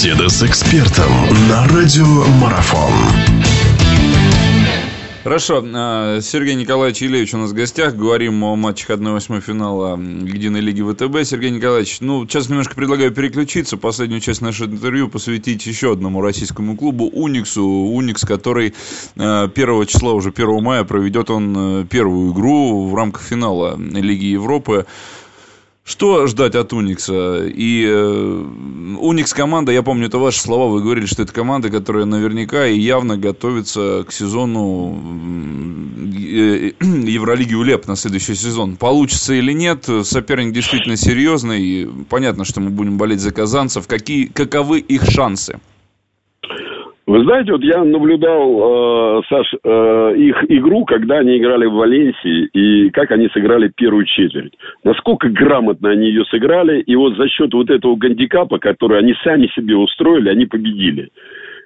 Беседа с экспертом на радиомарафон. Хорошо. А, Сергей Николаевич Илевич у нас в гостях. Говорим о матчах 1-8 финала Единой лиги ВТБ. Сергей Николаевич, ну, сейчас немножко предлагаю переключиться. Последнюю часть нашего интервью посвятить еще одному российскому клубу Униксу. Уникс, который 1 а, числа, уже 1 мая, проведет он а, первую игру в рамках финала Лиги Европы. Что ждать от Уникса? И э, Уникс команда, я помню, это ваши слова, вы говорили, что это команда, которая наверняка и явно готовится к сезону э, Евролиги УЛЕП на следующий сезон. Получится или нет, соперник действительно серьезный. Понятно, что мы будем болеть за казанцев. Какие, каковы их шансы? Знаете, вот я наблюдал, э, Саш, э, их игру, когда они играли в Валенсии, и как они сыграли первую четверть. Насколько грамотно они ее сыграли, и вот за счет вот этого гандикапа, который они сами себе устроили, они победили.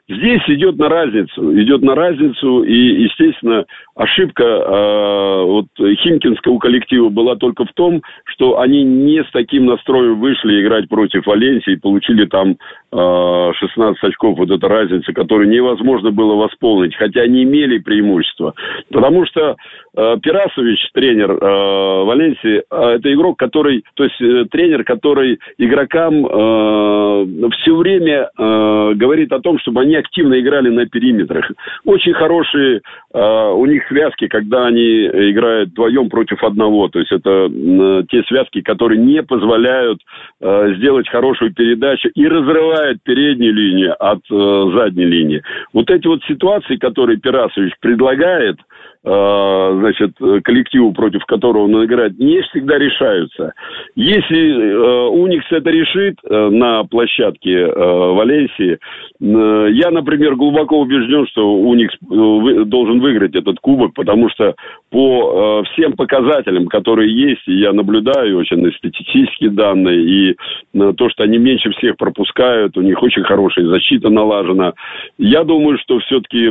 Здесь идет на разницу, идет на разницу, и, естественно, ошибка э, вот Химкинского коллектива была только в том, что они не с таким настроем вышли играть против Валенсии и получили там 16 очков, вот эта разница, которую невозможно было восполнить, хотя они имели преимущество. Потому что э, Пирасович, тренер э, Валенсии, э, это игрок, который, то есть э, тренер, который игрокам э, все время э, говорит о том, чтобы они они активно играли на периметрах. Очень хорошие э, у них связки, когда они играют вдвоем против одного. То есть это э, те связки, которые не позволяют э, сделать хорошую передачу и разрывают переднюю линию от э, задней линии. Вот эти вот ситуации, которые Пирасович предлагает – значит, коллективу, против которого он играет, не всегда решаются. Если э, Уникс это решит э, на площадке Валенсии, я, например, глубоко убежден, что Уникс должен выиграть этот кубок, потому что по всем показателям, которые есть, и я наблюдаю очень статистические данные, и то, что они меньше всех пропускают, у них очень хорошая защита налажена. Я думаю, что все-таки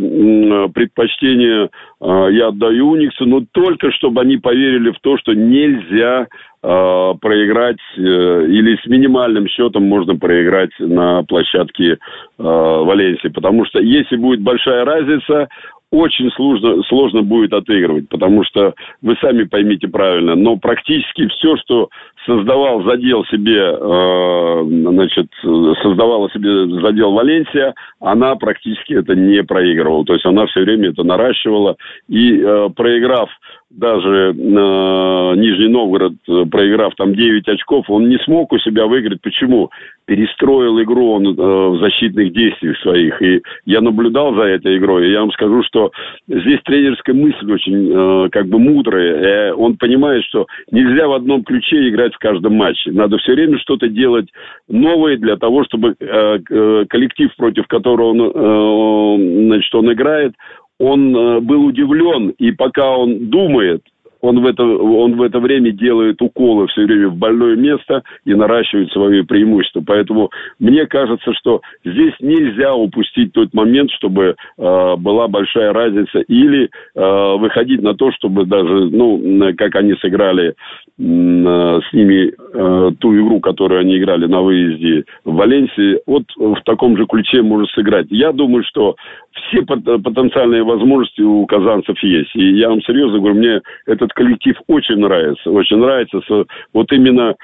предпочтение я я отдаю Униксу, но только чтобы они поверили в то, что нельзя э, проиграть э, или с минимальным счетом можно проиграть на площадке э, Валенсии. Потому что если будет большая разница, очень сложно, сложно будет отыгрывать, потому что вы сами поймите правильно, но практически все, что создавал задел себе, э, значит, создавала себе задел Валенсия, она практически это не проигрывала. То есть она все время это наращивала. И э, проиграв даже э, Нижний Новгород, э, проиграв там 9 очков, он не смог у себя выиграть. Почему? Перестроил игру он э, в защитных действиях своих. И я наблюдал за этой игрой. И я вам скажу, что здесь тренерская мысль очень э, как бы мудрая. Э, он понимает, что нельзя в одном ключе играть в каждом матче. Надо все время что-то делать новое для того, чтобы э, э коллектив, против которого он, э, значит, он играет, он был удивлен, и пока он думает, он в, это, он в это время делает уколы все время в больное место и наращивает свои преимущества. Поэтому мне кажется, что здесь нельзя упустить тот момент, чтобы э, была большая разница, или э, выходить на то, чтобы даже, ну, как они сыграли с ними э, ту игру, которую они играли на выезде в Валенсии, вот в таком же ключе может сыграть. Я думаю, что все потенциальные возможности у казанцев есть. И я вам серьезно говорю, мне этот коллектив очень нравится. Очень нравится с, вот именно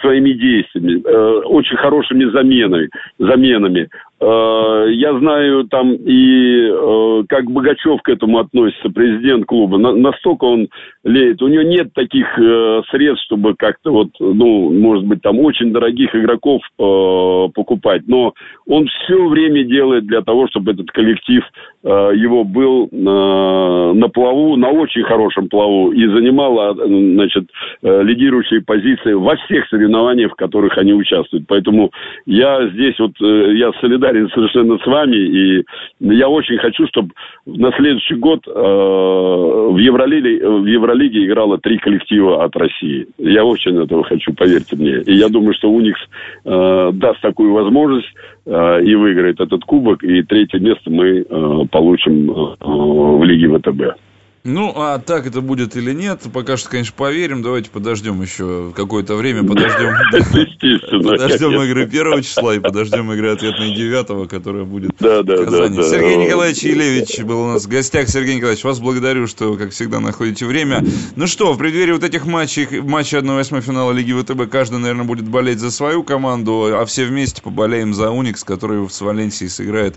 своими действиями, э, очень хорошими заменами. заменами. Э, я знаю там и э, как Богачев к этому относится, президент клуба. настолько он леет. У него нет таких э, средств, чтобы как-то вот, ну, может быть, там очень дорогих игроков покупать. Но он все время делает для того, чтобы этот коллектив его был на плаву, на очень хорошем плаву и занимал, а, значит, лидирующие позиции во всех соревнованиях, в которых они участвуют. Поэтому я здесь вот, я солидарен солидарен совершенно с вами, и я очень хочу, чтобы на следующий год э, в, Евролиге, в Евролиге играло три коллектива от России. Я очень этого хочу, поверьте мне. И я думаю, что Уникс э, даст такую возможность э, и выиграет этот кубок, и третье место мы э, получим э, в Лиге ВТБ. Ну, а так это будет или нет, пока что, конечно, поверим. Давайте подождем еще какое-то время, подождем. Подождем игры первого числа и подождем игры ответной девятого, которая будет в Казани. Сергей Николаевич Елевич был у нас в гостях. Сергей Николаевич, вас благодарю, что, как всегда, находите время. Ну что, в преддверии вот этих матчей, матча 1-8 финала Лиги ВТБ, каждый, наверное, будет болеть за свою команду, а все вместе поболеем за Уникс, который с Валенсией сыграет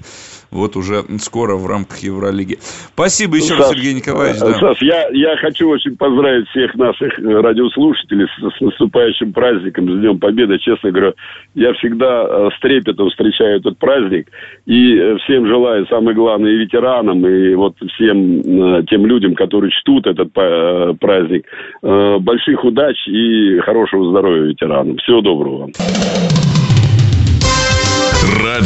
вот уже скоро в рамках Евролиги. Спасибо еще раз, Сергей Николаевич да. Саш, я, я хочу очень поздравить всех наших радиослушателей с, с наступающим праздником, с Днем Победы. Честно говоря, я всегда э, с трепетом встречаю этот праздник. И э, всем желаю, самое главное, и ветеранам, и вот всем э, тем людям, которые чтут этот праздник, больших удач и хорошего здоровья ветеранам. Всего доброго вам.